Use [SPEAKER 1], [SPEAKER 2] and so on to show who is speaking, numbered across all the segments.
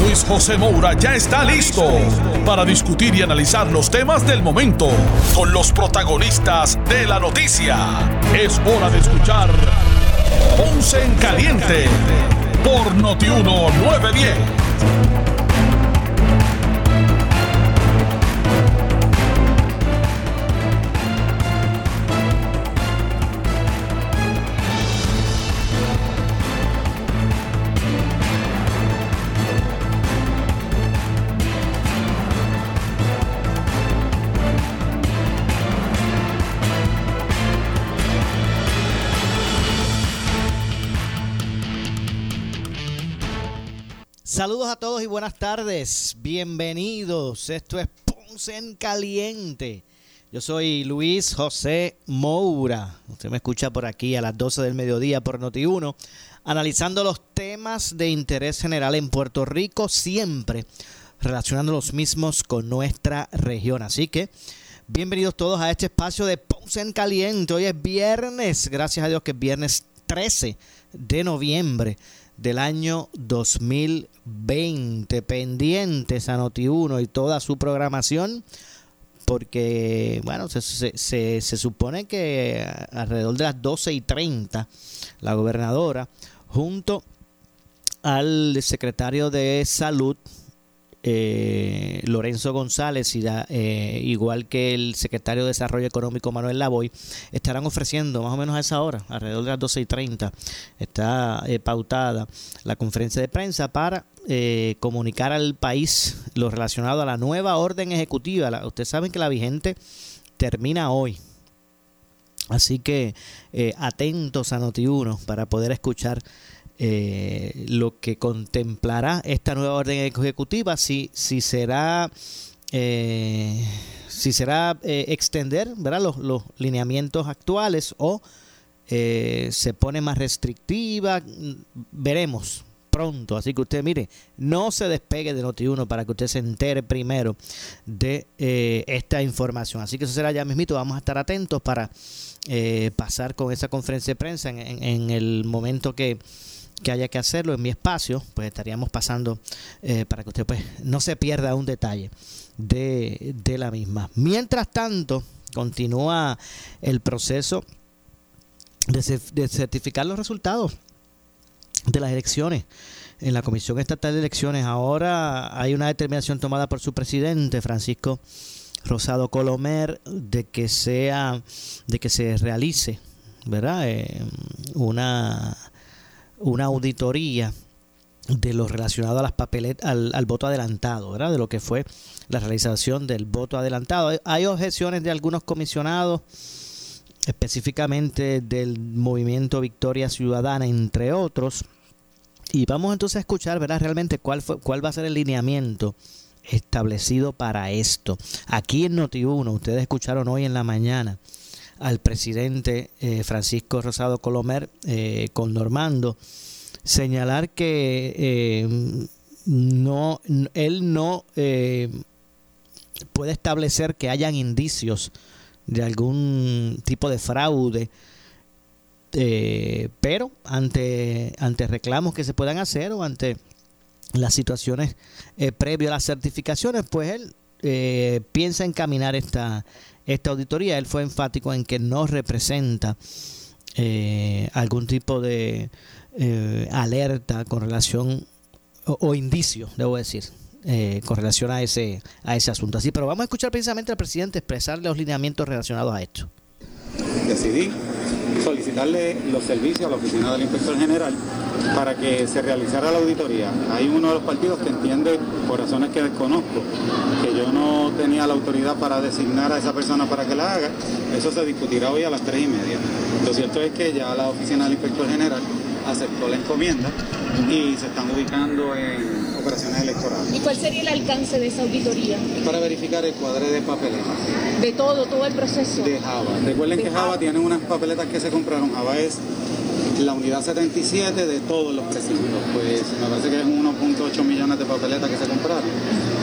[SPEAKER 1] Luis José Moura ya está listo para discutir y analizar los temas del momento con los protagonistas de la noticia. Es hora de escuchar Ponce en Caliente por Notiuno 910.
[SPEAKER 2] A todos y buenas tardes. Bienvenidos. Esto es Ponce en Caliente. Yo soy Luis José Moura. Usted me escucha por aquí a las 12 del mediodía por Noti1, analizando los temas de interés general en Puerto Rico, siempre relacionando los mismos con nuestra región. Así que bienvenidos todos a este espacio de Ponce en Caliente. Hoy es viernes, gracias a Dios que es viernes 13 de noviembre del año 2020. Pendientes a Noti1 y toda su programación, porque, bueno, se, se, se, supone que alrededor de las 12 y 30, la gobernadora, junto al secretario de Salud, eh, Lorenzo González, y eh, igual que el secretario de Desarrollo Económico Manuel Lavoy, estarán ofreciendo más o menos a esa hora, alrededor de las 12 y 30, está eh, pautada la conferencia de prensa para eh, comunicar al país lo relacionado a la nueva orden ejecutiva. Ustedes saben que la vigente termina hoy. Así que eh, atentos a Noti1 para poder escuchar eh, lo que contemplará esta nueva orden ejecutiva, si, si será, eh, si será eh, extender ¿verdad? Los, los, lineamientos actuales o eh, se pone más restrictiva, veremos pronto. Así que usted, mire, no se despegue de Noti1 para que usted se entere primero de eh, esta información. Así que eso será ya mismito. Vamos a estar atentos para eh, pasar con esa conferencia de prensa en, en, en el momento que que haya que hacerlo en mi espacio, pues estaríamos pasando eh, para que usted pues no se pierda un detalle de, de, la misma. Mientras tanto, continúa el proceso de, de certificar los resultados de las elecciones en la Comisión Estatal de Elecciones. Ahora hay una determinación tomada por su presidente, Francisco Rosado Colomer, de que sea, de que se realice, ¿verdad? Eh, una una auditoría de lo relacionado a las papelet al, al, voto adelantado, ¿verdad? De lo que fue la realización del voto adelantado. Hay objeciones de algunos comisionados, específicamente del movimiento Victoria Ciudadana, entre otros. Y vamos entonces a escuchar, ¿verdad? Realmente cuál fue, cuál va a ser el lineamiento establecido para esto. Aquí en Noti1, ustedes escucharon hoy en la mañana al presidente eh, Francisco Rosado Colomer eh, con Normando. Señalar que eh, no él no eh, puede establecer que hayan indicios de algún tipo de fraude eh, pero ante ante reclamos que se puedan hacer o ante las situaciones previo a las certificaciones pues él piensa encaminar esta esta auditoría. Él fue enfático en que no representa eh, algún tipo de eh, alerta con relación o, o, indicio, debo decir, eh, con relación a ese, a ese asunto. Así, pero vamos a escuchar precisamente al presidente expresar los lineamientos relacionados a esto.
[SPEAKER 3] Decidí solicitarle los servicios a la oficina del inspector general para que se realizara la auditoría. Hay uno de los partidos que entiende, por razones que desconozco, que yo no tenía la autoridad para designar a esa persona para que la haga. Eso se discutirá hoy a las tres y media. Lo cierto es que ya la oficina del inspector general aceptó la encomienda y se están ubicando en operaciones electorales.
[SPEAKER 4] ¿Y cuál sería el alcance de esa auditoría?
[SPEAKER 3] Para verificar el cuadre de papeletas.
[SPEAKER 4] De todo, todo el proceso.
[SPEAKER 3] De Java. Recuerden que Java tiene unas papeletas que se compraron. Java es la unidad 77 de todos los precintos. Pues me parece que es 1.8 millones de papeletas que se compraron.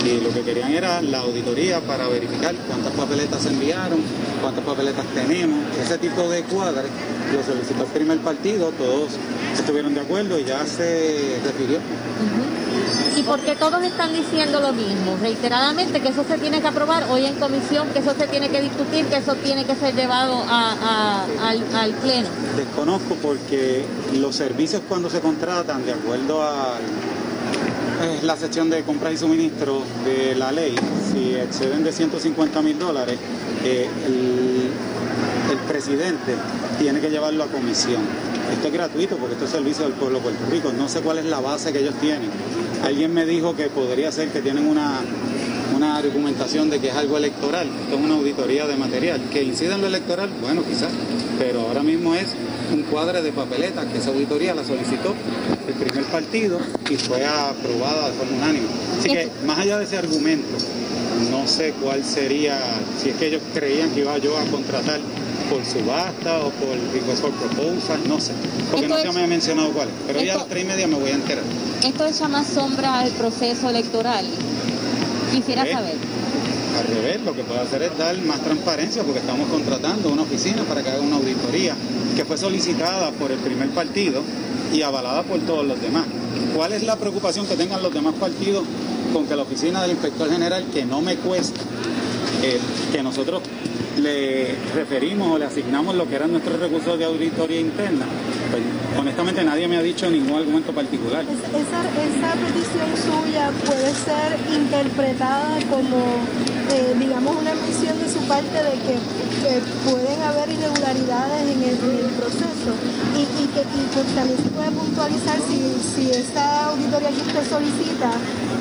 [SPEAKER 3] Y lo que querían era la auditoría para verificar cuántas papeletas se enviaron, cuántas papeletas tenemos. Ese tipo de cuadres lo solicitó el primer partido, todos estuvieron de acuerdo y ya se refirió.
[SPEAKER 5] ¿Y porque todos están diciendo lo mismo? Reiteradamente que eso se tiene que aprobar hoy en comisión, que eso se tiene que discutir, que eso tiene que ser llevado al, Pleno.
[SPEAKER 3] Desconozco porque los servicios cuando se contratan, de acuerdo a la sección de compras y suministros de la ley, si exceden de 150 mil dólares, eh, el, el presidente tiene que llevarlo a comisión. Esto es gratuito porque esto es servicio del pueblo de Puerto Rico. No sé cuál es la base que ellos tienen Alguien me dijo que podría ser que tienen una, una argumentación de que es algo electoral, esto es una auditoría de material. ¿Que incide en lo electoral? Bueno, quizás, pero ahora mismo es un cuadre de papeletas que esa auditoría la solicitó el primer partido y fue aprobada de forma unánime. Así que, más allá de ese argumento, no sé cuál sería, si es que ellos creían que iba yo a contratar por subasta o por request for proposal, no sé, porque no se me ha mencionado cuál, pero ya a las tres y media me voy a enterar.
[SPEAKER 5] Esto echa más sombra al proceso electoral. Quisiera saber.
[SPEAKER 3] Al revés, lo que puedo hacer es dar más transparencia porque estamos contratando una oficina para que haga una auditoría que fue solicitada por el primer partido y avalada por todos los demás. ¿Cuál es la preocupación que tengan los demás partidos con que la oficina del inspector general, que no me cuesta, eh, que nosotros le referimos o le asignamos lo que eran nuestros recursos de auditoría interna, pues honestamente nadie me ha dicho ningún argumento particular.
[SPEAKER 6] Esa, esa petición suya puede ser interpretada como, eh, digamos, una misión de su parte de que pueden haber irregularidades en el, proceso y, que pues, también se puede puntualizar si, si esta auditoría que usted solicita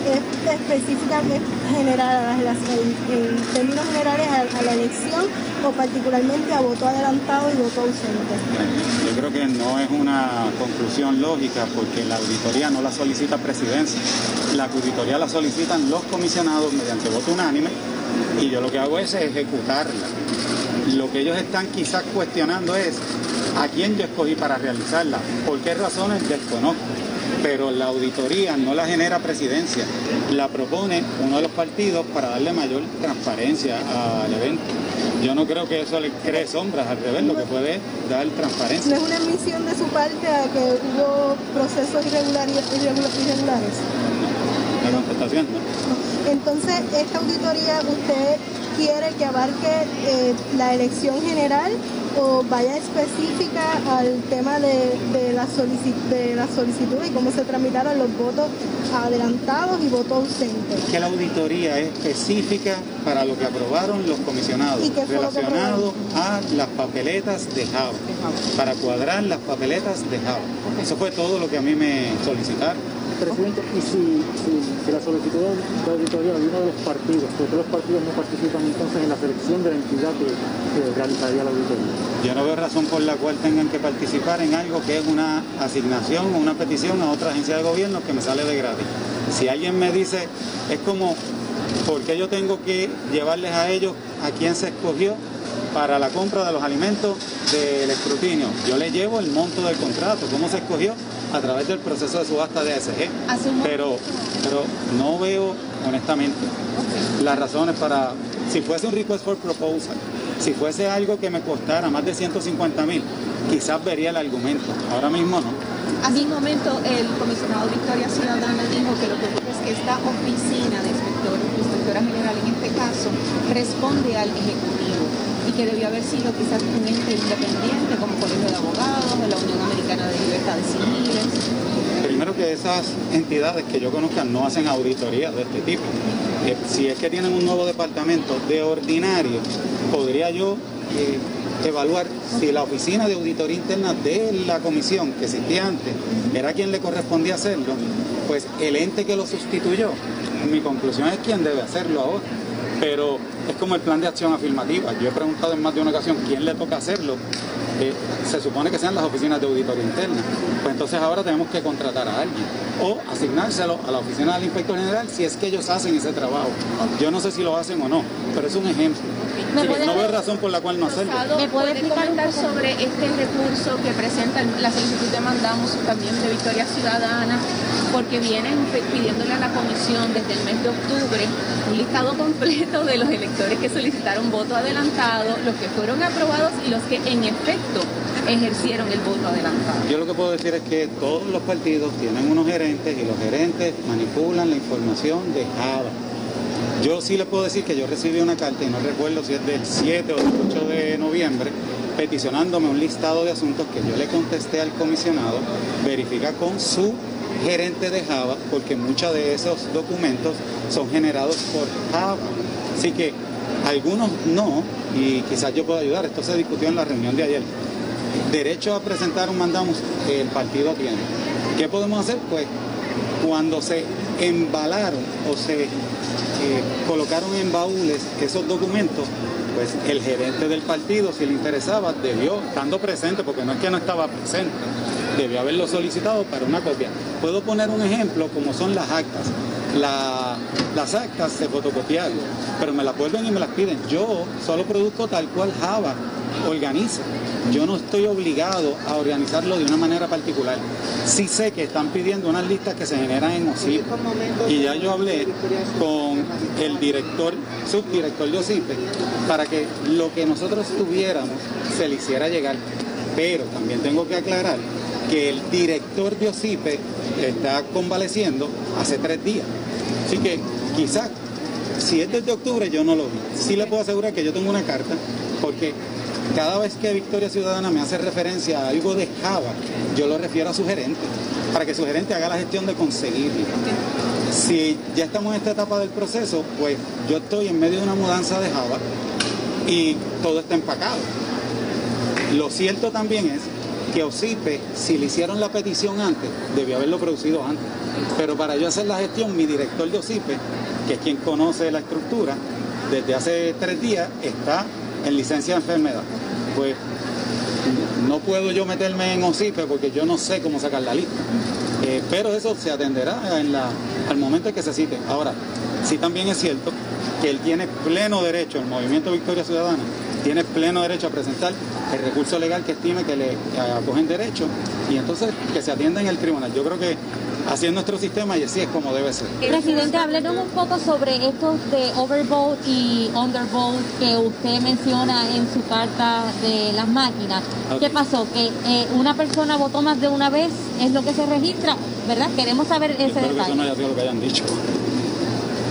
[SPEAKER 6] es específica, en, términos generales a, la elección o particularmente a voto adelantado y voto ausente.
[SPEAKER 3] Yo creo que no es una conclusión lógica porque la auditoría no la solicita presidencia, la auditoría la solicitan los comisionados mediante voto unánime y yo lo que hago es ejecutarla. Lo que ellos están quizás cuestionando es a quién yo escogí para realizarla, por qué razones desconozco pero la auditoría no la genera presidencia, la propone uno de los partidos para darle mayor transparencia al evento. Yo no creo que eso le cree sombras, al revés, lo que puede dar transparencia.
[SPEAKER 6] ¿No es una emisión de su parte a que hubo procesos irregulares? irregulares?
[SPEAKER 3] La contestación, ¿no?
[SPEAKER 6] Entonces, esta auditoría, ¿usted quiere que abarque eh, la elección general o vaya específica al tema de, la de la solicitud y cómo se tramitaron los votos adelantados y votos ausentes.
[SPEAKER 3] Que la auditoría es específica para lo que aprobaron los comisionados, relacionado a las papeletas de Java, para cuadrar las papeletas de Java. Eso fue todo lo que a mí me solicitaron.
[SPEAKER 7] Presidente, y si, la solicitud de auditoría de uno de los partidos, porque los partidos no participan entonces en la selección de la entidad que, realizaría la auditoría.
[SPEAKER 3] Yo no veo razón por la cual tengan que participar en algo que es una asignación o una petición a otra agencia de gobierno que me sale de gratis. Si alguien me dice, es como, ¿por qué yo tengo que llevarles a ellos a quién se escogió? para la compra de los alimentos del escrutinio. Yo le llevo el monto del contrato, cómo se escogió a través del proceso de subasta de ASG. Pero, pero no veo, honestamente, las razones para, si fuese un request for proposal, si fuese algo que me costara más de 150 mil, quizás vería el argumento. Ahora mismo no.
[SPEAKER 4] Hace un momento el comisionado Victoria Ciudadana dijo que lo que ocurre es que esta oficina de inspector, inspectora general en este caso, responde al Ejecutivo y que debió haber sido quizás un ente independiente como Colegio de Abogados o la Unión Americana de
[SPEAKER 3] Primero que esas entidades que yo conozca no hacen auditorías de este tipo. Eh, si es que tienen un nuevo departamento de ordinario, podría yo eh, evaluar si la oficina de auditoría interna de la comisión que existía antes era quien le correspondía hacerlo, pues el ente que lo sustituyó, mi conclusión es quien debe hacerlo ahora pero es como el plan de acción afirmativa. Yo he preguntado en más de una ocasión quién le toca hacerlo. Eh, se supone que sean las oficinas de auditoría interna. Pues entonces ahora tenemos que contratar a alguien o asignárselo a la oficina del inspector general si es que ellos hacen ese trabajo. Yo no sé si lo hacen o no, pero es un ejemplo.
[SPEAKER 5] ¿Me
[SPEAKER 3] Así que
[SPEAKER 5] puede-
[SPEAKER 3] no veo razón por la cual no hacerlo.
[SPEAKER 5] ¿Me puede explicar
[SPEAKER 4] comentar sobre este recurso que presenta la solicitud que mandamos también de Victoria Ciudadana, porque vienen pidiéndole a la comisión desde el mes de octubre un listado completo de los electores que solicitaron voto adelantado, los que fueron aprobados y los que en efecto ejercieron el voto adelantado.
[SPEAKER 3] Yo lo que puedo decir es que todos los partidos tienen unos gerentes y los gerentes manipulan la información de Java. Yo sí les puedo decir que yo recibí una carta, y no recuerdo si es del 7 o del 8 de noviembre, peticionándome un listado de asuntos que yo le contesté al comisionado, verifica con su gerente de Java, porque muchos de esos documentos son generados por Java. Así que algunos no, y quizás yo pueda ayudar, esto se discutió en la reunión de ayer. Derecho a presentar un mandamos, el partido tiene. ¿Qué podemos hacer? Pues cuando se embalaron o se eh, colocaron en baúles esos documentos, pues el gerente del partido, si le interesaba, debió, estando presente, porque no es que no estaba presente, debió haberlo solicitado para una copia. Puedo poner un ejemplo como son las actas. La- las actas se fotocopiaron, pero me las vuelven y me las piden. Yo solo produzco tal cual Java organiza. Yo no estoy obligado a organizarlo de una manera particular. Sí sé que están pidiendo unas listas que se generan en OSIP. Y ya yo hablé con el director, subdirector de OSIPE, para que lo que nosotros tuviéramos se le hiciera llegar. Pero también tengo que aclarar que el director de OSIPE está convaleciendo hace tres días. Así que quizás, si es desde octubre, yo no lo vi. Sí le puedo asegurar que yo tengo una carta, porque cada vez que Victoria Ciudadana me hace referencia a algo de Java, yo lo refiero a su gerente, para que su gerente haga la gestión de conseguirlo. Si ya estamos en esta etapa del proceso, pues yo estoy en medio de una mudanza de Java y todo está empacado. Lo cierto también es que OSIPE, si le hicieron la petición antes, debió haberlo producido antes. Pero para yo hacer la gestión, mi director de OSIPE, que es quien conoce la estructura, desde hace tres días está en licencia de enfermedad. Pues no puedo yo meterme en OSIPE porque yo no sé cómo sacar la lista. Eh, pero eso se atenderá en la, al momento en que se cite. Ahora, sí también es cierto que él tiene pleno derecho, el Movimiento Victoria Ciudadana, tiene pleno derecho a presentar el recurso legal que estime que le acogen derecho y entonces que se atienda en el tribunal. Yo creo que así es nuestro sistema y así es como debe ser.
[SPEAKER 5] Presidente, háblenos un poco sobre estos de overvote y undervote que usted menciona en su carta de las máquinas. ¿Qué pasó? Que eh, una persona votó más de una vez, es lo que se registra, ¿verdad? Queremos saber ese
[SPEAKER 3] Espero que eso no
[SPEAKER 5] detalle.
[SPEAKER 3] haya sido lo que hayan dicho.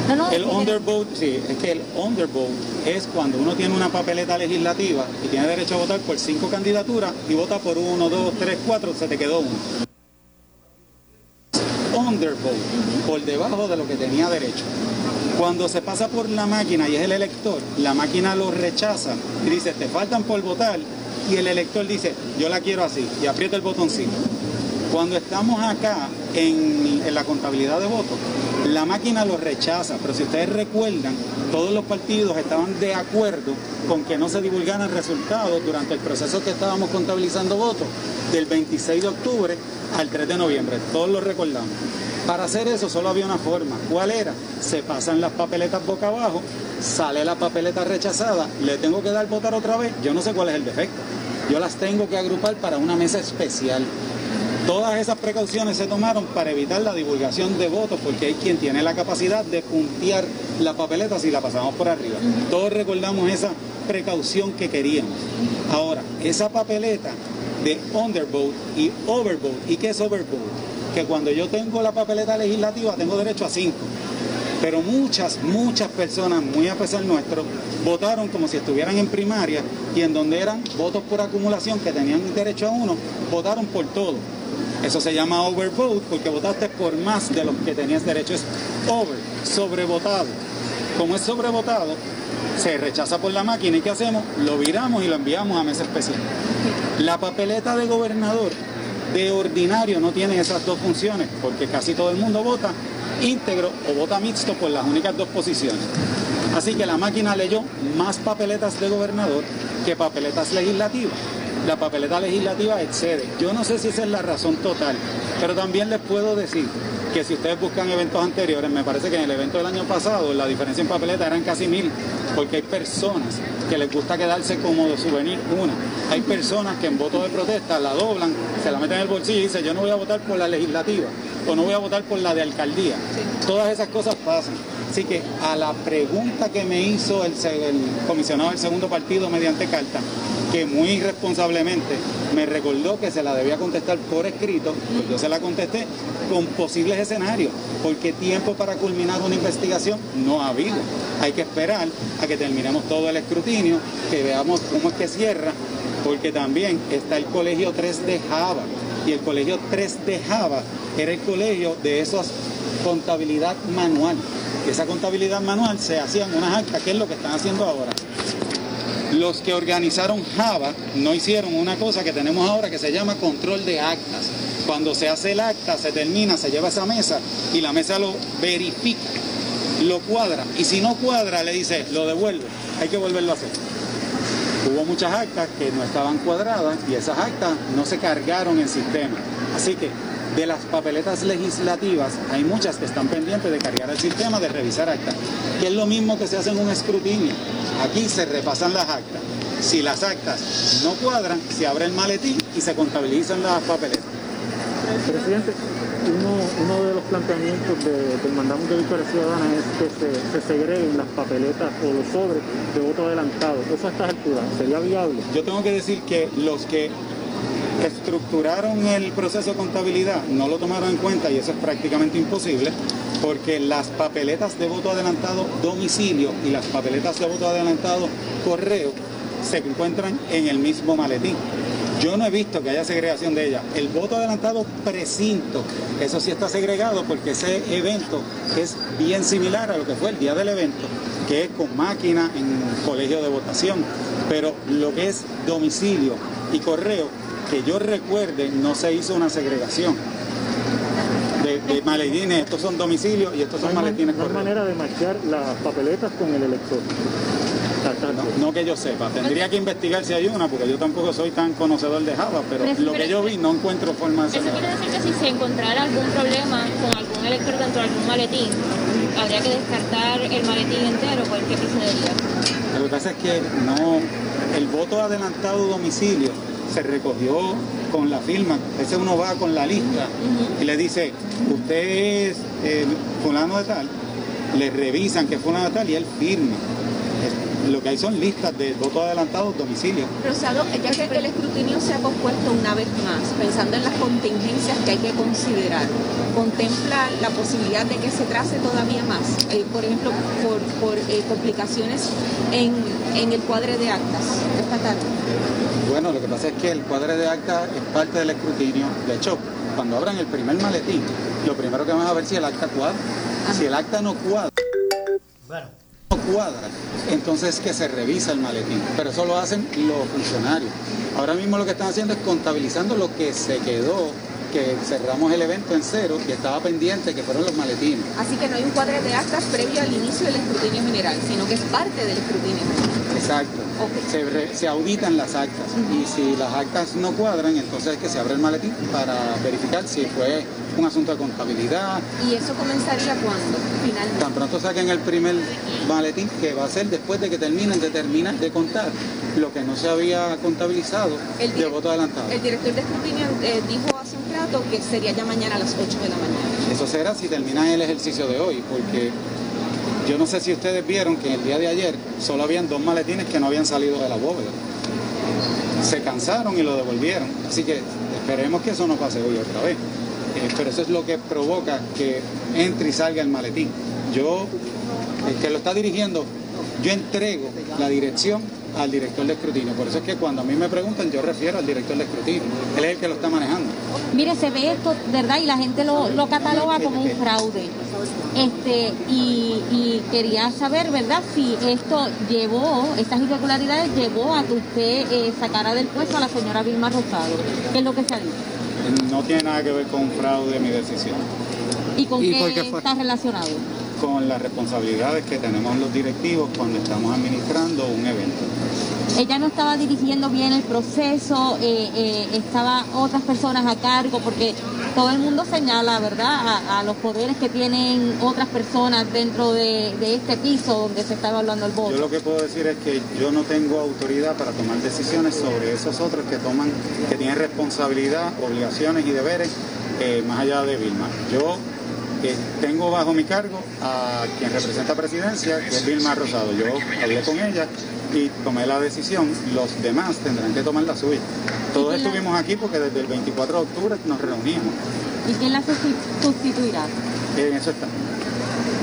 [SPEAKER 5] No, no,
[SPEAKER 3] El undervote, sí, es que el undervote es cuando uno tiene una papeleta legislativa y tiene derecho a votar por cinco candidaturas y vota por uno, dos, tres, cuatro, se te quedó uno. Por debajo de lo que tenía derecho. Cuando se pasa por la máquina y es el elector, la máquina lo rechaza y dice, te faltan por votar, y el elector dice, yo la quiero así, y aprieta el botoncito. Cuando estamos acá en, la contabilidad de votos, la máquina lo rechaza, pero si ustedes recuerdan, todos los partidos estaban de acuerdo con que no se divulgaran resultados durante el proceso que estábamos contabilizando votos, del 26 de octubre al 3 de noviembre, todos lo recordamos. Para hacer eso solo había una forma. ¿Cuál era? Se pasan las papeletas boca abajo, sale la papeleta rechazada, le tengo que dar votar otra vez, yo no sé cuál es el defecto. Yo las tengo que agrupar para una mesa especial. Todas esas precauciones se tomaron para evitar la divulgación de votos, porque hay quien tiene la capacidad de puntear la papeleta si la pasamos por arriba. Todos recordamos esa precaución que queríamos. Ahora, esa papeleta de undervote y overvote, ¿y qué es overvote? Que cuando yo tengo la papeleta legislativa tengo derecho a cinco. Pero muchas, muchas personas, muy a pesar nuestro, votaron como si estuvieran en primaria y en donde eran votos por acumulación que tenían derecho a uno, votaron por todo. Eso se llama overvote porque votaste por más de los que tenías derecho. Es over, sobrevotado. Como es sobrevotado, se rechaza por la máquina y ¿qué hacemos? Lo viramos y lo enviamos a mesa especial. La papeleta de gobernador de ordinario no tiene esas dos funciones porque casi todo el mundo vota íntegro o vota mixto por las únicas dos posiciones. Así que la máquina leyó más papeletas de gobernador que papeletas legislativas. La papeleta legislativa excede. Yo no sé si esa es la razón total, pero también les puedo decir que si ustedes buscan eventos anteriores, me parece que en el evento del año pasado la diferencia en papeleta eran casi mil, porque hay personas que les gusta quedarse como de souvenir una. Hay personas que en voto de protesta la doblan, se la meten en el bolsillo y dicen yo no voy a votar por la legislativa o no voy a votar por la de alcaldía. Todas esas cosas pasan. Así que a la pregunta que me hizo el, el comisionado del segundo partido mediante carta, que muy irresponsablemente me recordó que se la debía contestar por escrito, pues yo se la contesté con posibles escenarios, porque tiempo para culminar una investigación no ha habido. Hay que esperar a que terminemos todo el escrutinio, que veamos cómo es que cierra, porque también está el colegio 3 de Java, y el colegio 3 de Java era el colegio de esos contabilidad manual. Esa contabilidad manual se hacía en unas actas, que es lo que están haciendo ahora. Los que organizaron Java no hicieron una cosa que tenemos ahora que se llama control de actas. Cuando se hace el acta, se termina, se lleva a esa mesa y la mesa lo verifica, lo cuadra. Y si no cuadra, le dice, lo devuelve. Hay que volverlo a hacer. Hubo muchas actas que no estaban cuadradas y esas actas no se cargaron en sistema. Así que de las papeletas legislativas hay muchas que están pendientes de cargar el sistema, de revisar actas, que es lo mismo que se hace en un escrutinio. Aquí se repasan las actas. Si las actas no cuadran, se abre el maletín y se contabilizan las papeletas.
[SPEAKER 7] Presidente, uno, de los planteamientos del mandamiento de Victoria Ciudadana es que se, se, segreguen las papeletas o los sobres de voto adelantado. ¿Eso a estas alturas sería viable?
[SPEAKER 3] Yo tengo que decir que los que estructuraron el proceso de contabilidad no lo tomaron en cuenta y eso es prácticamente imposible porque las papeletas de voto adelantado domicilio y las papeletas de voto adelantado correo se encuentran en el mismo maletín. Yo no he visto que haya segregación de ellas. El voto adelantado precinto, eso sí está segregado porque ese evento es bien similar a lo que fue el día del evento, que es con máquina en colegio de votación. Pero lo que es domicilio y correo que yo recuerde, no se hizo una segregación de, maletines. Estos son domicilios y estos son maletines.
[SPEAKER 7] No hay manera de marchar las papeletas con el elector.
[SPEAKER 3] No, que yo sepa, tendría que investigar si hay una, porque yo tampoco soy tan conocedor de Java, pero, lo que yo vi no encuentro forma de
[SPEAKER 5] Eso quiere decir que si se encontrara algún problema con algún elector dentro de algún maletín, habría que descartar el maletín entero, ¿por qué procedería?
[SPEAKER 3] Lo que pasa es que no, el voto adelantado domicilio se recogió con la firma. Ese uno va con la lista y le dice, usted es eh, fulano de tal, le revisan que es fulano de tal y él firma lo que hay son listas de votos adelantados domicilio.
[SPEAKER 4] Rosado, ya que el escrutinio se ha pospuesto una vez más, pensando en las contingencias que hay que considerar, ¿contempla la posibilidad de que se trace todavía más? Eh, por ejemplo, por, eh, complicaciones en, el cuadre de actas esta tarde.
[SPEAKER 3] Bueno, lo que pasa es que el cuadre de actas es parte del escrutinio. De hecho, cuando abran el primer maletín, lo primero que vamos a ver si el acta cuadra. Si el acta no cuadra, cuadra, entonces que se revisa el maletín. Pero eso lo hacen los funcionarios. Ahora mismo lo que están haciendo es contabilizando lo que se quedó que cerramos el evento en cero y estaba pendiente que fueron los maletines.
[SPEAKER 4] Así que no hay un cuadro de actas previo al inicio del escrutinio general, sino que es parte del escrutinio general.
[SPEAKER 3] Exacto. Se, auditan las actas y si las actas no cuadran, entonces es que se abre el maletín para verificar si fue un asunto de contabilidad.
[SPEAKER 4] ¿Y eso comenzaría cuándo, finalmente?
[SPEAKER 3] Tan pronto saquen el primer maletín, que va a ser después de que terminen de terminar de contar lo que no se había contabilizado el de voto adelantado.
[SPEAKER 4] El director de escrutinio eh, dijo que sería ya mañana a las 8 de la mañana.
[SPEAKER 3] Eso será si termina el ejercicio de hoy, porque yo no sé si ustedes vieron que el día de ayer solo habían dos maletines que no habían salido de la bóveda. Se cansaron y lo devolvieron. Así que esperemos que eso no pase hoy otra vez. Eh, pero eso es lo que provoca que entre y salga el maletín. Yo, el que lo está dirigiendo, yo entrego la dirección al director de escrutinio. Por eso es que cuando a mí me preguntan, yo refiero al director de escrutinio. Él es el que lo está manejando.
[SPEAKER 5] Mire, se ve esto, ¿verdad? Y la gente lo, cataloga como un fraude. Este, y, quería saber, ¿verdad? Si esto llevó, estas irregularidades llevó a que usted eh, sacara del puesto a la señora Vilma Rosado. ¿Qué es lo que se ha dicho?
[SPEAKER 3] No tiene nada que ver con fraude mi decisión.
[SPEAKER 5] ¿Y con qué está relacionado?
[SPEAKER 3] con las responsabilidades que tenemos los directivos cuando estamos administrando un evento.
[SPEAKER 5] Ella no estaba dirigiendo bien el proceso, eh, eh, estaba otras personas a cargo, porque todo el mundo señala, ¿verdad?, a, los poderes que tienen otras personas dentro de, de, este piso donde se está evaluando el voto.
[SPEAKER 3] Yo lo que puedo decir es que yo no tengo autoridad para tomar decisiones sobre esos otros que toman, que tienen responsabilidad, obligaciones y deberes eh, más allá de Vilma. Yo tengo bajo mi cargo a quien representa presidencia, que es Vilma Rosado. Yo hablé con ella y tomé la decisión, los demás tendrán que tomar la suya. Todos estuvimos aquí porque desde el 24 de octubre nos reunimos.
[SPEAKER 5] ¿Y quién la sustituirá?
[SPEAKER 3] En eso está.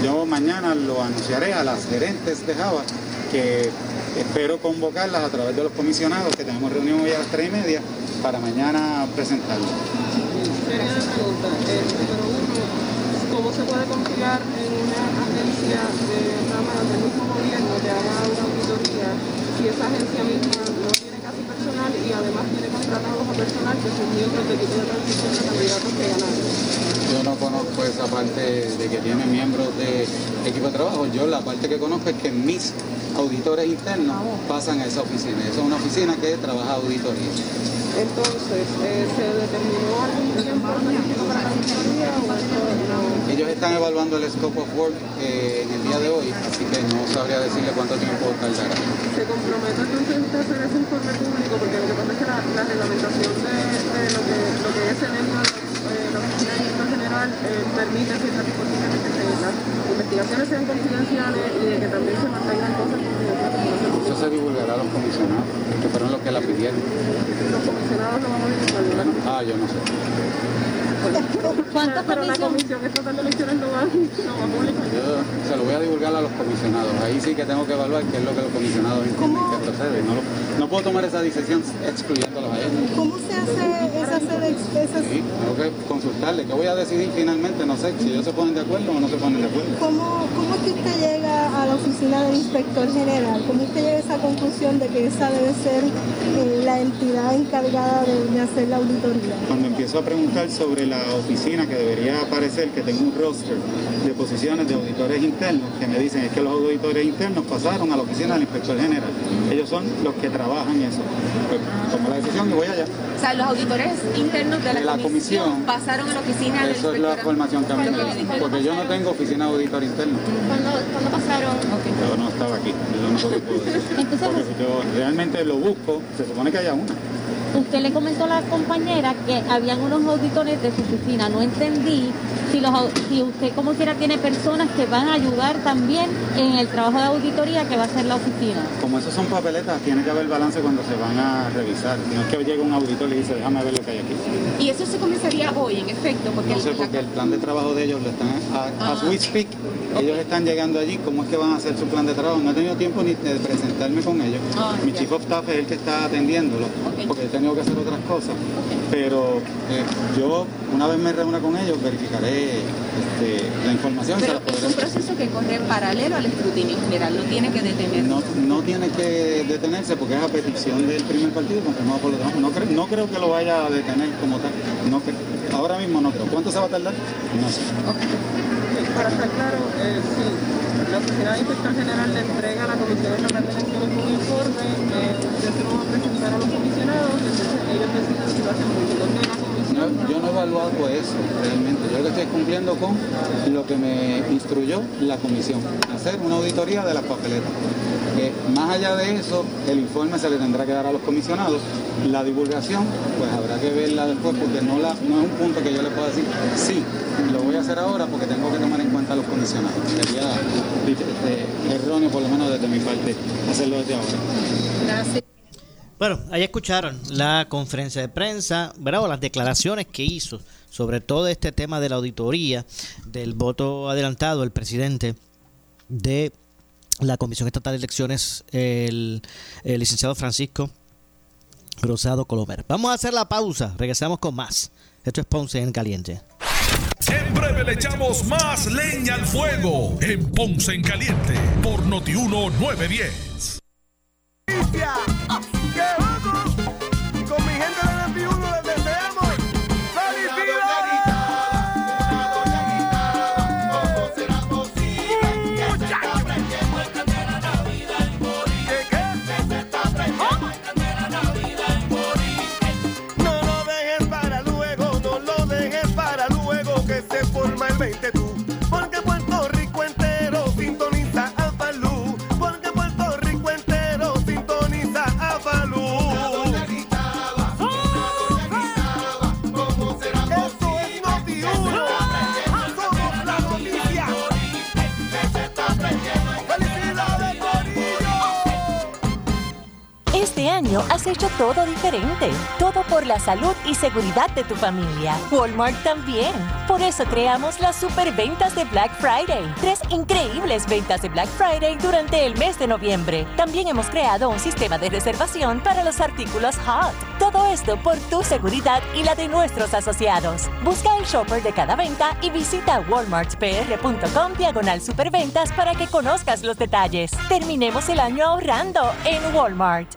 [SPEAKER 3] Yo mañana lo anunciaré a las gerentes de Java que espero convocarlas a través de los comisionados que tenemos reunión hoy a las tres y media para mañana presentarlo.
[SPEAKER 8] ¿Cómo se puede confiar en una agencia de rama del mismo gobierno que haga una auditoría si esa agencia misma no tiene casi personal y además tiene contratados a personal que son miembros del equipo de transición de candidatos que ganaron?
[SPEAKER 3] Yo no conozco esa parte de que tiene miembros de equipo de trabajo. Yo la parte que conozco es que mis auditores internos pasan a esa oficina. Esa es una oficina que trabaja auditoría.
[SPEAKER 8] Entonces, eh, ¿se determinó algún tiempo para la auditoría o
[SPEAKER 3] no? Ellos están evaluando el scope of work eh, en el día de hoy, así que no sabría decirle cuánto tiempo tardará.
[SPEAKER 8] ¿Se compromete entonces usted a hacer ese informe público? Porque lo que pasa es que la, la reglamentación de, de, lo, que, lo que es el ENMA, eh, la Oficina de General, eh, permite ciertas disposiciones que las investigaciones sean confidenciales y de que también se mantengan cosas confidenciales.
[SPEAKER 3] Eso se divulgará a los comisionados, que fueron los que la pidieron.
[SPEAKER 8] Los comisionados lo vamos a divulgar.
[SPEAKER 3] Ah, yo no sé.
[SPEAKER 5] ¿Cuántos
[SPEAKER 8] pero la Comisión Estatal de Elecciones no va, no va a publicar.
[SPEAKER 3] Yo se lo voy a divulgar a los comisionados. Ahí sí que tengo que evaluar qué es lo que los comisionados entienden que procede. No, no puedo tomar esa decisión excluyéndolos a ellos.
[SPEAKER 6] ¿Cómo se hace esa selección?
[SPEAKER 3] Sí, tengo que consultarle. ¿Qué voy a decidir finalmente? No sé si ellos se ponen de acuerdo o no se ponen de acuerdo.
[SPEAKER 6] ¿Cómo, cómo es que usted llega a la oficina del inspector general? ¿Cómo usted llega a esa conclusión de que esa debe ser eh, la entidad encargada de, de hacer la auditoría?
[SPEAKER 3] Cuando empiezo a preguntar sobre la oficina que debería aparecer, que tenga un roster de posiciones de auditores internos, que me dicen es que los auditores internos pasaron a la oficina del inspector general. Ellos son los que trabajan eso. Pues, tomo la decisión y voy allá.
[SPEAKER 4] O sea, los auditores internos de la,
[SPEAKER 3] De la comisión.
[SPEAKER 4] comisión, pasaron a la oficina del
[SPEAKER 3] Eso es la
[SPEAKER 4] inspector.
[SPEAKER 3] formación que a mí me
[SPEAKER 4] ¿Cuándo-
[SPEAKER 3] dicen,
[SPEAKER 4] cuándo
[SPEAKER 3] porque yo no tengo oficina de auditor interno.
[SPEAKER 4] ¿Cuándo, cuándo pasaron?
[SPEAKER 3] Yo no estaba aquí, lo único que puedo decir.
[SPEAKER 5] Entonces,
[SPEAKER 3] Porque yo realmente lo busco, se supone que haya una.
[SPEAKER 5] Usted le comentó a la compañera que habían unos auditores de su oficina. No entendí si, los, si usted como quiera tiene personas que van a ayudar también en el trabajo de auditoría que va a hacer la oficina.
[SPEAKER 3] Como esos son papeletas, tiene que haber balance cuando se van a revisar. No es que llegue un auditor y le dice, déjame ver lo que hay aquí.
[SPEAKER 4] Y eso se comenzaría hoy, en efecto, porque
[SPEAKER 3] No sé
[SPEAKER 4] el-
[SPEAKER 3] porque el plan de trabajo de ellos lo están, a, as
[SPEAKER 4] Ah.
[SPEAKER 3] we speak, ellos están llegando allí, ¿cómo es que van a hacer su plan de trabajo? No he tenido tiempo ni de presentarme con ellos.
[SPEAKER 4] Ah,
[SPEAKER 3] Mi
[SPEAKER 4] ya.
[SPEAKER 3] chief of staff es el que está atendiéndolo,
[SPEAKER 4] Ok.
[SPEAKER 3] porque he tenido que hacer otras cosas. Pero eh, yo, una vez me reúna con ellos, verificaré este, la información se la
[SPEAKER 4] es un proceso que corre paralelo al escrutinio general, no tiene que detenerse.
[SPEAKER 3] No, no tiene que detenerse porque es a petición del primer partido confirmado por los demás. No, creo- no creo que lo vaya a detener como tal. No ahora mismo no creo. ¿Cuánto se va a tardar? No sé.
[SPEAKER 8] Para estar claro, eh, si la Oficina de Inspector General le entrega a la Comisión Estatal de Elecciones un informe, eh, usted se lo a presentar a los comisionados, entonces ellos deciden si lo hacen público de la comisión.
[SPEAKER 3] yo no he evaluado eso realmente. Yo lo que estoy cumpliendo con lo que me instruyó la comisión, hacer una auditoría de las papeletas. Eh, más allá de eso, el informe se le tendrá que dar a los comisionados. La divulgación, pues habrá que verla después porque no, la, no es un punto que yo le pueda decir, sí, lo voy a hacer ahora porque tengo que tomar en cuenta a los comisionados. Sería eh, erróneo, por lo menos desde mi parte, hacerlo desde ahora.
[SPEAKER 4] Gracias.
[SPEAKER 2] Bueno, ahí escucharon la conferencia de prensa, ¿verdad? O las declaraciones que hizo sobre todo este tema de la auditoría, del voto adelantado, el presidente de la Comisión Estatal de Elecciones, el, el licenciado Francisco Rosado Colomer. Vamos a hacer la pausa, regresamos con más. Esto es Ponce en Caliente.
[SPEAKER 1] En breve le echamos más leña al fuego en Ponce en Caliente por Notiuno 910.
[SPEAKER 9] Todo diferente. Todo por la salud y seguridad de tu familia. Walmart también. Por eso creamos las superventas de Black Friday. Tres increíbles ventas de Black Friday durante el mes de noviembre. También hemos creado un sistema de reservación para los artículos hot. Todo esto por tu seguridad y la de nuestros asociados. Busca el shopper de cada venta y visita walmartpr.com diagonal superventas para que conozcas los detalles. Terminemos el año ahorrando en Walmart.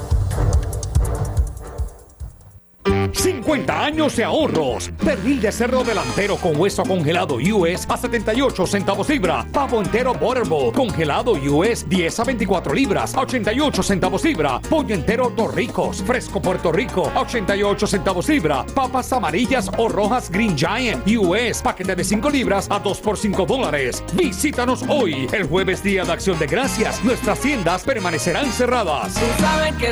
[SPEAKER 10] 50 años de ahorros. Pernil de cerdo delantero con hueso congelado US a 78 centavos libra. Pavo entero Butterball congelado US 10 a 24 libras a 88 centavos libra. Pollo entero Torricos fresco Puerto Rico a 88 centavos libra. Papas amarillas o rojas Green Giant US paquete de 5 libras a 2 por 5 dólares. Visítanos hoy, el jueves día de acción de gracias. Nuestras tiendas permanecerán cerradas.
[SPEAKER 11] Tú que.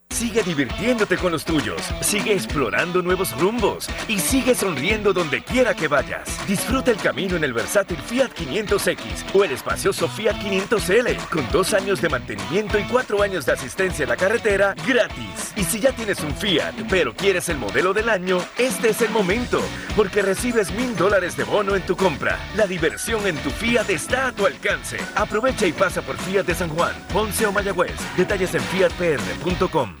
[SPEAKER 12] Sigue divirtiéndote con los tuyos, sigue explorando nuevos rumbos y sigue sonriendo donde quiera que vayas. Disfruta el camino en el versátil Fiat 500X o el espacioso Fiat 500L con dos años de mantenimiento y cuatro años de asistencia en la carretera gratis. Y si ya tienes un Fiat, pero quieres el modelo del año, este es el momento, porque recibes mil dólares de bono en tu compra. La diversión en tu Fiat está a tu alcance. Aprovecha y pasa por Fiat de San Juan, Ponce o Mayagüez. Detalles en fiatpr.com.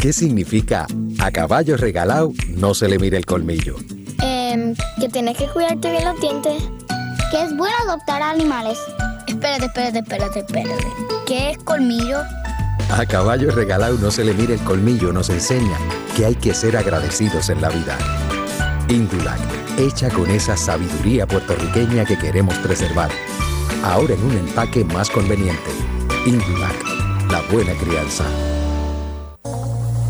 [SPEAKER 13] ¿Qué significa a caballo regalado no se le mire el colmillo?
[SPEAKER 14] Em, que tienes que cuidarte bien los dientes. Que es bueno adoptar animales. Espérate, espérate, espérate, espérate. ¿Qué es colmillo?
[SPEAKER 13] A caballo regalado no se le mire el colmillo nos enseña que hay que ser agradecidos en la vida. Indulac, hecha con esa sabiduría puertorriqueña que queremos preservar. Ahora en un empaque más conveniente. Indulac, la buena crianza.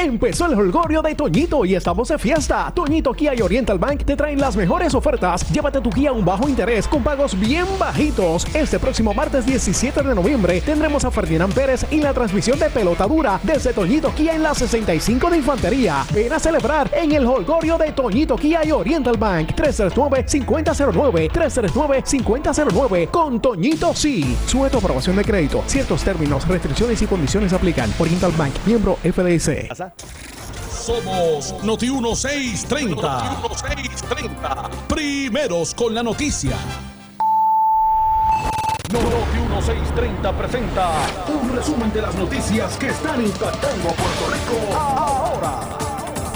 [SPEAKER 15] Empezó el holgorio de Toñito y estamos de fiesta. Toñito Kia y Oriental Bank te traen las mejores ofertas. Llévate tu Kia a un bajo interés con pagos bien bajitos. Este próximo martes 17 de noviembre tendremos a Ferdinand Pérez y la transmisión de pelota dura desde Toñito Kia en la 65 de Infantería. Ven a celebrar en el holgorio de Toñito Kia y Oriental Bank 339-5009 339-5009 con Toñito Sí. Sujeto aprobación de crédito. Ciertos términos, restricciones y condiciones aplican. Oriental Bank, miembro FDIC.
[SPEAKER 1] Somos Noti 1630. Noti 1630. Primeros con la noticia. Noti 1630 presenta un resumen de las noticias que están impactando a Puerto Rico ahora.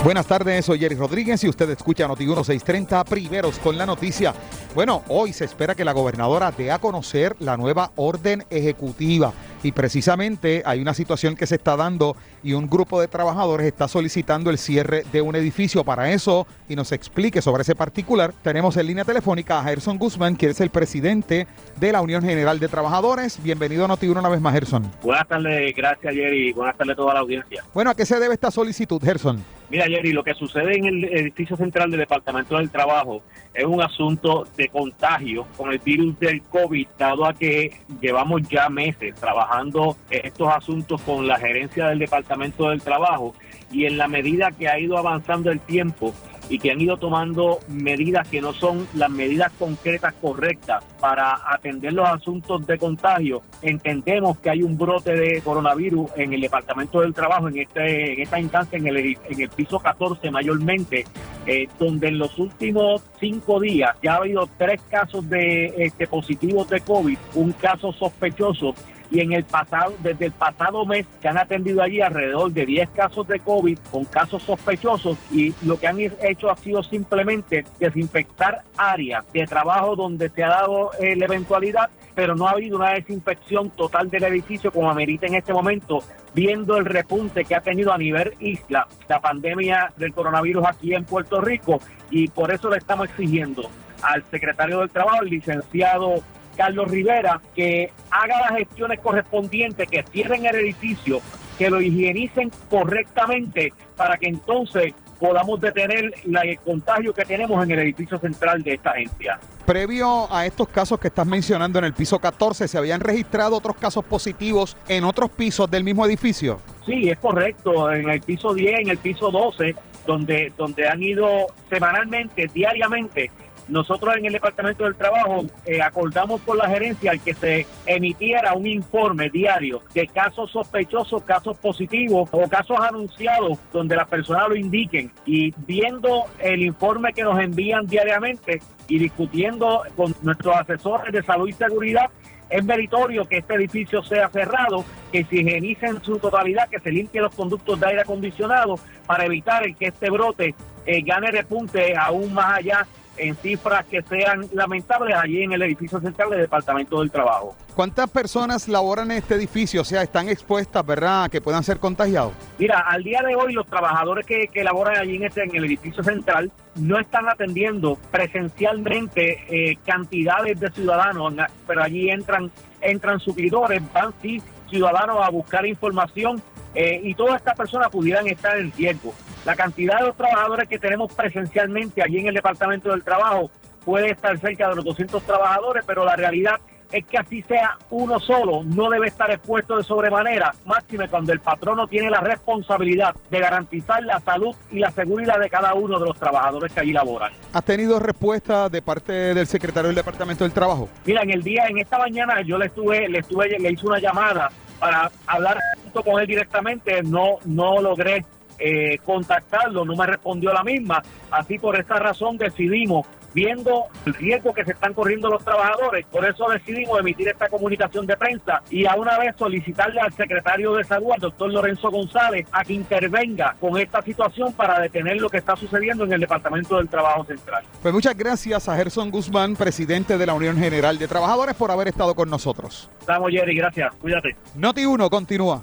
[SPEAKER 16] Buenas tardes, soy Jerry Rodríguez y usted escucha Noti 1630 primeros con la noticia. Bueno, hoy se espera que la gobernadora dé a conocer la nueva orden ejecutiva y precisamente hay una situación que se está dando y un grupo de trabajadores está solicitando el cierre de un edificio. Para eso, y nos explique sobre ese particular, tenemos en línea telefónica a Gerson Guzmán, que es el presidente de la Unión General de Trabajadores. Bienvenido a noti una vez más, Gerson.
[SPEAKER 17] Buenas tardes, gracias Jerry, buenas tardes a toda la audiencia.
[SPEAKER 16] Bueno, ¿a qué se debe esta solicitud, Gerson?
[SPEAKER 17] Mira, Jerry, lo que sucede en el edificio central del Departamento del Trabajo es un asunto de contagio con el virus del COVID, dado a que llevamos ya meses trabajando estos asuntos con la gerencia del Departamento del Trabajo y en la medida que ha ido avanzando el tiempo, y que han ido tomando medidas que no son las medidas concretas correctas para atender los asuntos de contagio, entendemos que hay un brote de coronavirus en el Departamento del Trabajo, en, este, en esta instancia, en el, en el piso 14 mayormente, eh, donde en los últimos cinco días ya ha habido tres casos de este, positivos de COVID, un caso sospechoso y en el pasado, desde el pasado mes se han atendido allí alrededor de 10 casos de COVID con casos sospechosos y lo que han hecho ha sido simplemente desinfectar áreas de trabajo donde se ha dado eh, la eventualidad, pero no ha habido una desinfección total del edificio como amerita en este momento, viendo el repunte que ha tenido a nivel isla la pandemia del coronavirus aquí en Puerto Rico. Y por eso le estamos exigiendo al secretario del Trabajo, el licenciado Carlos Rivera, que haga las gestiones correspondientes, que cierren el edificio, que lo higienicen correctamente para que entonces podamos detener el contagio que tenemos en el edificio central de esta agencia.
[SPEAKER 16] Previo a estos casos que estás mencionando en el piso 14, ¿se habían registrado otros casos positivos en otros pisos del mismo edificio?
[SPEAKER 17] Sí, es correcto, en el piso 10, en el piso 12, donde, donde han ido semanalmente, diariamente, nosotros en el Departamento del Trabajo eh, acordamos con la gerencia que se emitiera un informe diario de casos sospechosos, casos positivos o casos anunciados donde las personas lo indiquen. Y viendo el informe que nos envían diariamente y discutiendo con nuestros asesores de salud y seguridad, es meritorio que este edificio sea cerrado, que se higienice en su totalidad, que se limpie los conductos de aire acondicionado para evitar que este brote eh, gane repunte aún más allá en cifras que sean lamentables allí en el edificio central del Departamento del Trabajo.
[SPEAKER 16] ¿Cuántas personas laboran en este edificio? O sea, están expuestas, ¿verdad?, que puedan ser contagiados.
[SPEAKER 17] Mira, al día de hoy los trabajadores que, que laboran allí en, este, en el edificio central no están atendiendo presencialmente eh, cantidades de ciudadanos, pero allí entran, entran suplidores, van sí ciudadanos a buscar información eh, y todas estas personas pudieran estar en riesgo. La cantidad de los trabajadores que tenemos presencialmente allí en el Departamento del Trabajo puede estar cerca de los 200 trabajadores, pero la realidad es que así sea uno solo, no debe estar expuesto de sobremanera, máxime cuando el patrono tiene la responsabilidad de garantizar la salud y la seguridad de cada uno de los trabajadores que allí laboran.
[SPEAKER 16] ¿Has tenido respuesta de parte del secretario del Departamento del Trabajo?
[SPEAKER 17] Mira, en el día, en esta mañana yo le estuve, le estuve, le hice una llamada para hablar con él directamente, no, no logré eh, contactarlo, no me respondió la misma. Así por esa razón decidimos viendo el riesgo que se están corriendo los trabajadores. Por eso decidimos emitir esta comunicación de prensa y a una vez solicitarle al secretario de Salud, al doctor Lorenzo González, a que intervenga con esta situación para detener lo que está sucediendo en el Departamento del Trabajo Central.
[SPEAKER 16] Pues muchas gracias a Gerson Guzmán, presidente de la Unión General de Trabajadores, por haber estado con nosotros.
[SPEAKER 17] Estamos, Jerry, gracias. Cuídate.
[SPEAKER 16] Noti 1 continúa.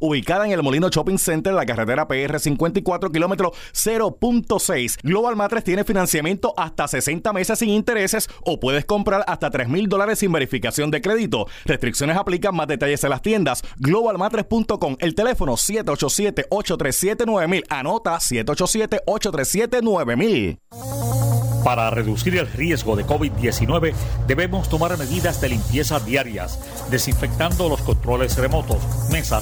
[SPEAKER 18] Ubicada en el Molino Shopping Center, la carretera PR 54 kilómetro 0.6. Global Matres tiene financiamiento hasta 60 meses sin intereses o puedes comprar hasta 3 mil dólares sin verificación de crédito. Restricciones aplican más detalles en las tiendas. Globalmatres.com. El teléfono 787-837-9000. Anota 787-837-9000.
[SPEAKER 19] Para reducir el riesgo de COVID-19 debemos tomar medidas de limpieza diarias, desinfectando los controles remotos, mesas,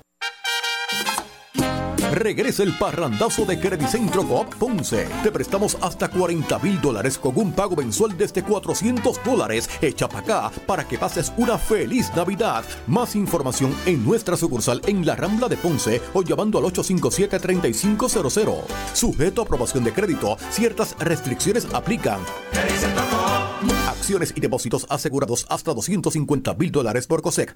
[SPEAKER 20] Regresa el parrandazo de Credicentro Coop Ponce. Te prestamos hasta 40 mil dólares con un pago mensual desde 400 dólares. Echa para acá para que pases una feliz Navidad. Más información en nuestra sucursal en la Rambla de Ponce o llamando al 857-3500. Sujeto a aprobación de crédito, ciertas restricciones aplican. Acciones y depósitos asegurados hasta 250 mil dólares por COSEC.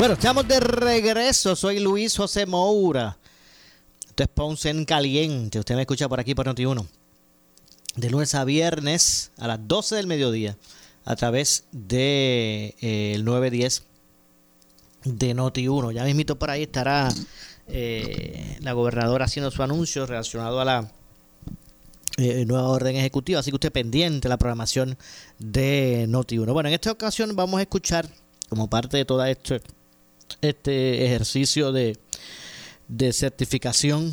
[SPEAKER 2] Bueno, estamos de regreso. Soy Luis José Moura. Esto es Ponce en Caliente. Usted me escucha por aquí por Noti1. De lunes a viernes a las 12 del mediodía a través de eh, el 910 de Noti1. Ya mismito por ahí estará eh, la gobernadora haciendo su anuncio relacionado a la eh, nueva orden ejecutiva. Así que usted pendiente de la programación de Noti1. Bueno, en esta ocasión vamos a escuchar como parte de todo esto este ejercicio de, de certificación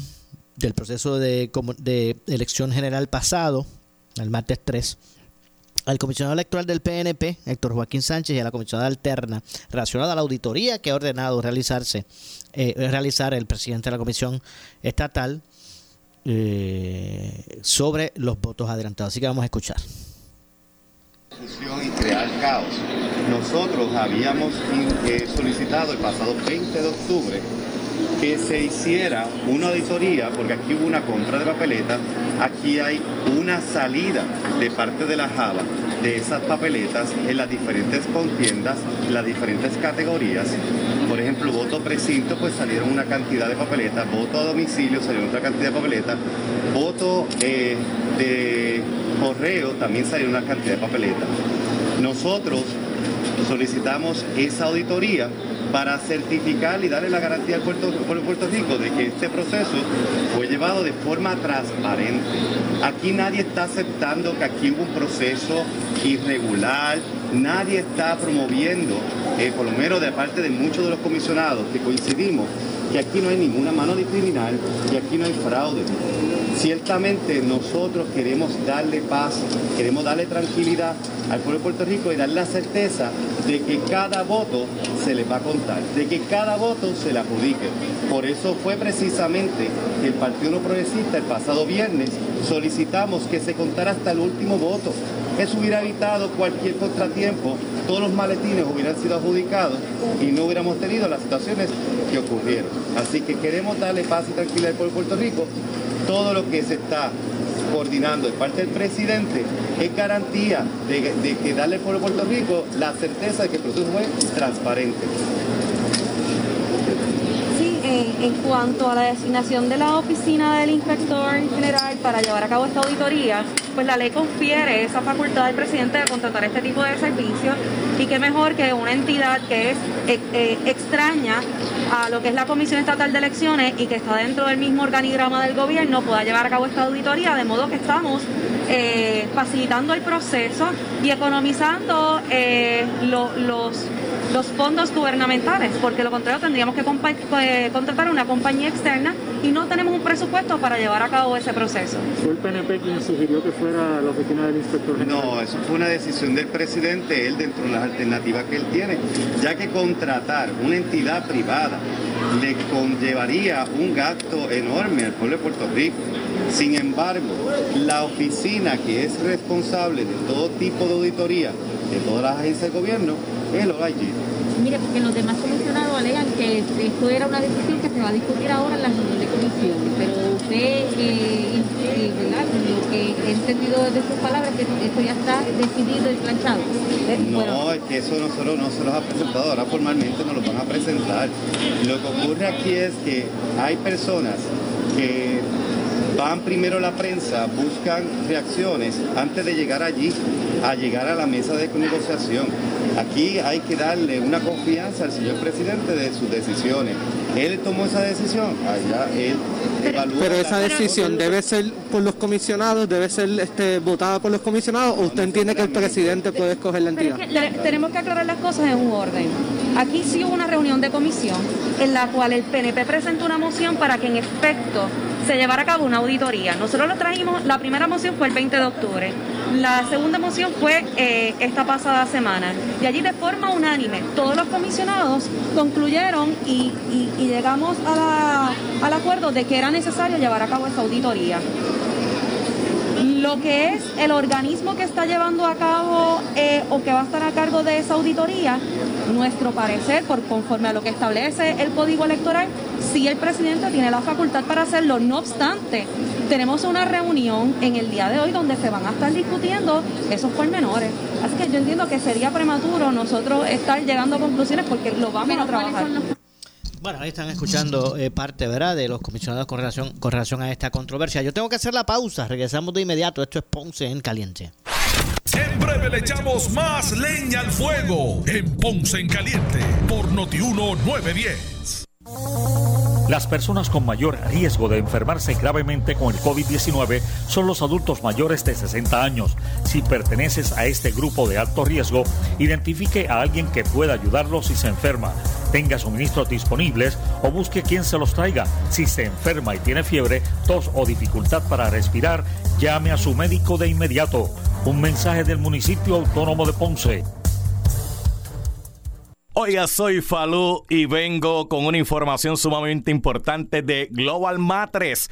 [SPEAKER 2] del proceso de, de, elección general pasado, el martes 3, al comisionado electoral del PNP, Héctor Joaquín Sánchez, y a la comisionada alterna relacionada a la auditoría que ha ordenado realizarse, eh, realizar el presidente de la comisión estatal eh, sobre los votos adelantados. Así que vamos a escuchar
[SPEAKER 21] y crear caos. Nosotros habíamos eh, solicitado el pasado 20 de octubre que se hiciera una auditoría, porque aquí hubo una compra de papeletas, aquí hay una salida de parte de la Java de esas papeletas en las diferentes contiendas, las diferentes categorías. Por ejemplo, voto precinto, pues salieron una cantidad de papeletas, voto a domicilio salieron otra cantidad de papeletas, voto eh, de correo también salió una cantidad de papeletas. Nosotros solicitamos esa auditoría para certificar y darle la garantía al Puerto, Puerto Rico de que este proceso fue llevado de forma transparente. Aquí nadie está aceptando que aquí hubo un proceso irregular, nadie está promoviendo, eh, por lo menos de parte de muchos de los comisionados que coincidimos, que aquí no hay ninguna mano de criminal y aquí no hay fraude. Ciertamente nosotros queremos darle paz, queremos darle tranquilidad al pueblo de Puerto Rico y darle la certeza de que cada voto se le va a contar, de que cada voto se le adjudique. Por eso fue precisamente que el Partido No Progresista el pasado viernes solicitamos que se contara hasta el último voto. Eso hubiera evitado cualquier contratiempo, todos los maletines hubieran sido adjudicados y no hubiéramos tenido las situaciones que ocurrieron. Así que queremos darle paz y tranquilidad al pueblo de Puerto Rico todo lo que se está coordinando de parte del presidente es garantía de, que darle al pueblo de Puerto Rico la certeza de que el proceso fue transparente.
[SPEAKER 22] Sí, en cuanto a la designación de la oficina del inspector general para llevar a cabo esta auditoría, pues la ley confiere esa facultad al presidente de contratar este tipo de servicios y qué mejor que una entidad que es eh, eh, extraña a lo que es la Comisión Estatal de Elecciones y que está dentro del mismo organigrama del gobierno pueda llevar a cabo esta auditoría, de modo que estamos eh, facilitando el proceso y economizando eh, los, los fondos gubernamentales, porque lo contrario tendríamos que eh, contratar una compañía externa y no tenemos un presupuesto para llevar a cabo ese proceso.
[SPEAKER 23] ¿Fue el PNP quien sugirió que fuera la oficina del inspector general?
[SPEAKER 21] No, eso fue una decisión del presidente, él dentro de las alternativas que él tiene, ya que contratar una entidad privada le conllevaría un gasto enorme al pueblo de Puerto Rico. Sin embargo, la oficina que es responsable de todo tipo de auditoría de todas las agencias del gobierno es el OIG.
[SPEAKER 5] Mire, porque los demás comisionados alegan que esto era una decisión que se va a discutir ahora en la reunión de comisión, pero usted, eh, eh, ¿verdad? Lo que he entendido de sus palabras que esto ya está decidido y planchado.
[SPEAKER 21] No, es que eso nosotros no se los ha presentado, ahora formalmente nos lo van a presentar. Lo que ocurre aquí es que hay personas que van primero la prensa, buscan reacciones antes de llegar allí, a llegar a la mesa de negociación. Aquí hay que darle una confianza al señor presidente de sus decisiones. Él tomó esa decisión, allá él evalúa
[SPEAKER 24] Pero esa decisión debe ser por los comisionados, debe ser este, votada por los comisionados o usted entiende que el presidente puede escoger la
[SPEAKER 22] Pero
[SPEAKER 24] entidad.
[SPEAKER 22] es que le- tenemos que aclarar las cosas en un orden. Aquí sí hubo una reunión de comisión en la cual el PNP presentó una moción para que en efecto se llevara a cabo una auditoría. Nosotros lo trajimos, la primera moción fue el 20 de octubre, la segunda moción fue eh, esta pasada semana. Y allí de forma unánime todos los comisionados concluyeron y, y- y llegamos al acuerdo de que era necesario llevar a cabo esa auditoría. Lo que es el organismo que está llevando a cabo eh, o que va a estar a cargo de esa auditoría, nuestro parecer, por conforme a lo que establece el código electoral, sí el presidente tiene la facultad para hacerlo. No obstante, tenemos una reunión en el día de hoy donde se van a estar discutiendo esos pormenores. Así que yo entiendo que sería prematuro nosotros estar llegando a conclusiones porque lo vamos a trabajar.
[SPEAKER 2] Bueno, ahí están escuchando eh, parte, ¿verdad?, de los comisionados con relación, con relación a esta controversia. Yo tengo que hacer la pausa, regresamos de inmediato. Esto es Ponce en Caliente.
[SPEAKER 1] En breve le echamos más leña al fuego en Ponce en Caliente por Notiuno 910.
[SPEAKER 19] Las personas con mayor riesgo de enfermarse gravemente con el COVID-19 son los adultos mayores de 60 años. Si perteneces a este grupo de alto riesgo, identifique a alguien que pueda ayudarlo si se enferma. Tenga suministros disponibles o busque quien se los traiga. Si se enferma y tiene fiebre, tos o dificultad para respirar, llame a su médico de inmediato. Un mensaje del municipio autónomo de Ponce.
[SPEAKER 18] Oiga, soy Falú y vengo con una información sumamente importante de Global Matres.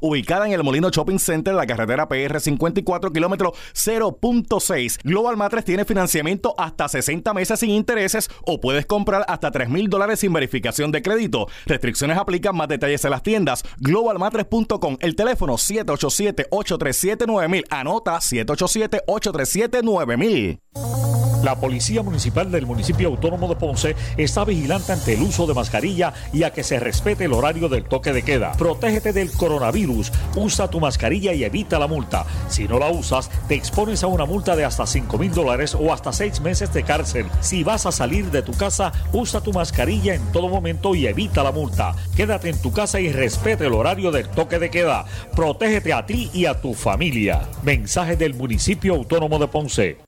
[SPEAKER 18] Ubicada en el Molino Shopping Center, la carretera PR 54 kilómetro 0.6. Global Matres tiene financiamiento hasta 60 meses sin intereses o puedes comprar hasta 3 mil dólares sin verificación de crédito. Restricciones aplican, más detalles en las tiendas. Globalmatres.com, el teléfono 787-837-9000. Anota 787-837-9000.
[SPEAKER 19] La Policía Municipal del Municipio Autónomo de Ponce está vigilante ante el uso de mascarilla y a que se respete el horario del toque de queda. Protégete del coronavirus. Usa tu mascarilla y evita la multa. Si no la usas, te expones a una multa de hasta 5 mil dólares o hasta 6 meses de cárcel. Si vas a salir de tu casa, usa tu mascarilla en todo momento y evita la multa. Quédate en tu casa y respete el horario del toque de queda. Protégete a ti y a tu familia. Mensaje del Municipio Autónomo de Ponce.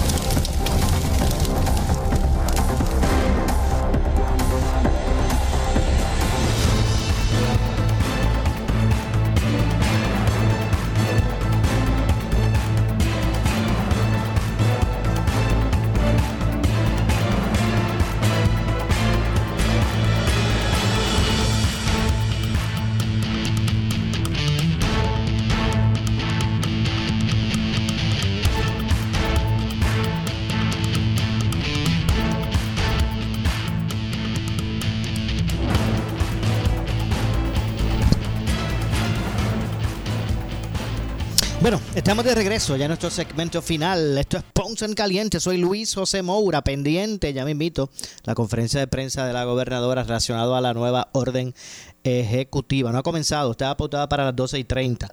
[SPEAKER 2] Estamos de regreso ya en nuestro segmento final. Esto es Ponce en Caliente. Soy Luis José Moura, pendiente, ya me invito, la conferencia de prensa de la gobernadora relacionado a la nueva orden ejecutiva. No ha comenzado, está apuntada para las 12 y 30.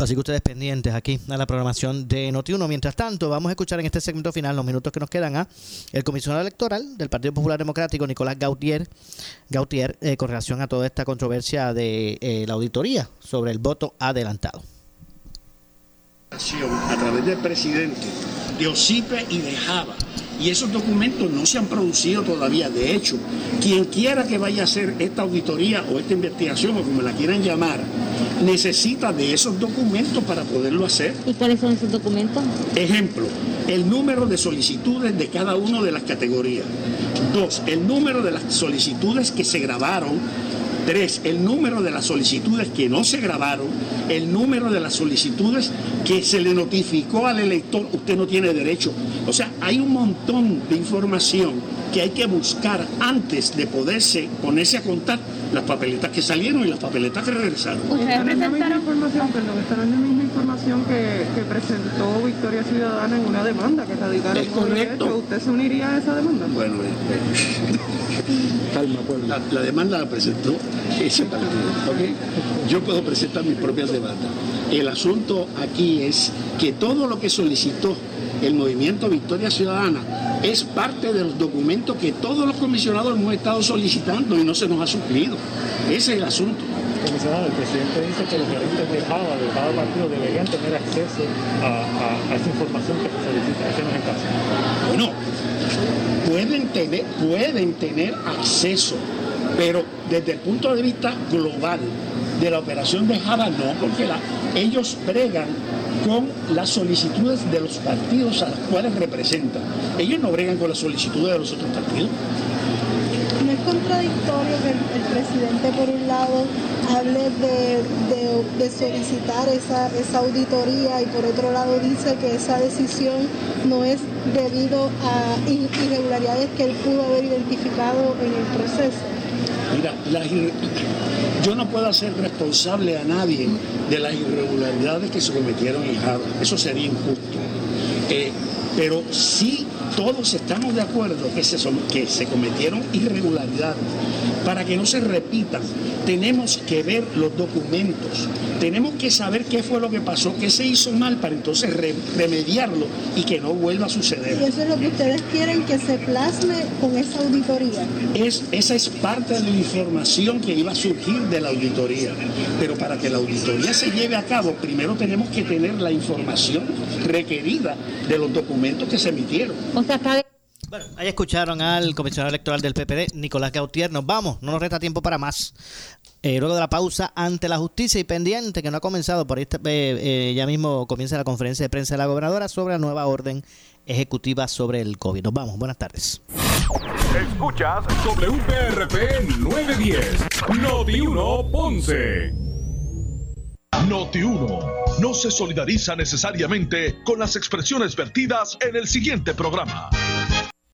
[SPEAKER 2] Así que ustedes pendientes aquí a la programación de Noti1. Mientras tanto, vamos a escuchar en este segmento final, los minutos que nos quedan, a el comisionado electoral del Partido Popular Democrático, Nicolás Gautier, Gautier eh, con relación a toda esta controversia de eh, la auditoría sobre el voto adelantado.
[SPEAKER 25] A través del presidente de OSIPE y de Java. Y esos documentos no se han producido todavía. De hecho, quien quiera que vaya a hacer esta auditoría o esta investigación o como la quieran llamar, necesita de esos documentos para poderlo hacer.
[SPEAKER 5] ¿Y cuáles son esos documentos?
[SPEAKER 25] Ejemplo, el número de solicitudes de cada una de las categorías. Dos, el número de las solicitudes que se grabaron Tres, el número de las solicitudes que no se grabaron, el número de las solicitudes que se le notificó al elector, usted no tiene derecho. O sea, hay un montón de información que hay que buscar antes de poderse ponerse a contar las papeletas que salieron y las papeletas que regresaron.
[SPEAKER 23] Están en la misma información, perdón, están en la misma información que, que presentó Victoria Ciudadana en una demanda que radicaron
[SPEAKER 25] Es correcto.
[SPEAKER 23] derecho. ¿Usted se uniría a esa demanda?
[SPEAKER 25] Bueno, eh, calma, pueblo. La, la demanda la presentó Yo puedo presentar mis propias demandas. El asunto aquí es que todo lo que solicitó el movimiento Victoria Ciudadana es parte de los documentos que todos los comisionados hemos estado solicitando y no se nos ha suplido. Ese es el asunto.
[SPEAKER 23] Comisionado, el presidente dice que los gerentes de Java, de cada partido, deberían tener acceso a, a- a esa información que se solicita. Ese no es el caso.
[SPEAKER 25] Bueno, pueden tener, pueden tener acceso, pero desde el punto de vista global de la operación de Java no, porque ellos bregan con las solicitudes de los partidos a los cuales representan. Ellos no bregan con las solicitudes de los otros partidos.
[SPEAKER 26] ¿No es contradictorio que el, presidente, por un lado, hable de, solicitar esa, auditoría y por otro lado dice que esa decisión no es debido a irregularidades que él pudo haber identificado en el proceso?
[SPEAKER 25] Mira, yo no puedo hacer responsable a nadie de las irregularidades que se cometieron en Java. Eso sería injusto. Eh, pero sí todos estamos de acuerdo que se, que se cometieron irregularidades. Para que no se repitan, tenemos que ver los documentos, tenemos que saber qué fue lo que pasó, qué se hizo mal para entonces re- remediarlo y que no vuelva a suceder.
[SPEAKER 26] Y eso es lo que ustedes quieren que se plasme con esa auditoría.
[SPEAKER 25] Es, esa es parte de la información que iba a surgir de la auditoría. Pero para que la auditoría se lleve a cabo, primero tenemos que tener la información requerida de los documentos que se emitieron.
[SPEAKER 5] O sea, cada
[SPEAKER 2] Bueno, ahí escucharon al comisionado electoral del PPD, Nicolás Gautier. Nos vamos, no nos resta tiempo para más. Eh, luego de la pausa ante la justicia y pendiente que no ha comenzado, por ahí eh, eh, ya mismo comienza la conferencia de prensa de la gobernadora sobre la nueva orden ejecutiva sobre el COVID. Nos vamos, buenas tardes.
[SPEAKER 1] Escuchas WPRP 910, Noti 1 Ponce. Noti 1 no se solidariza necesariamente con las expresiones vertidas en el siguiente programa.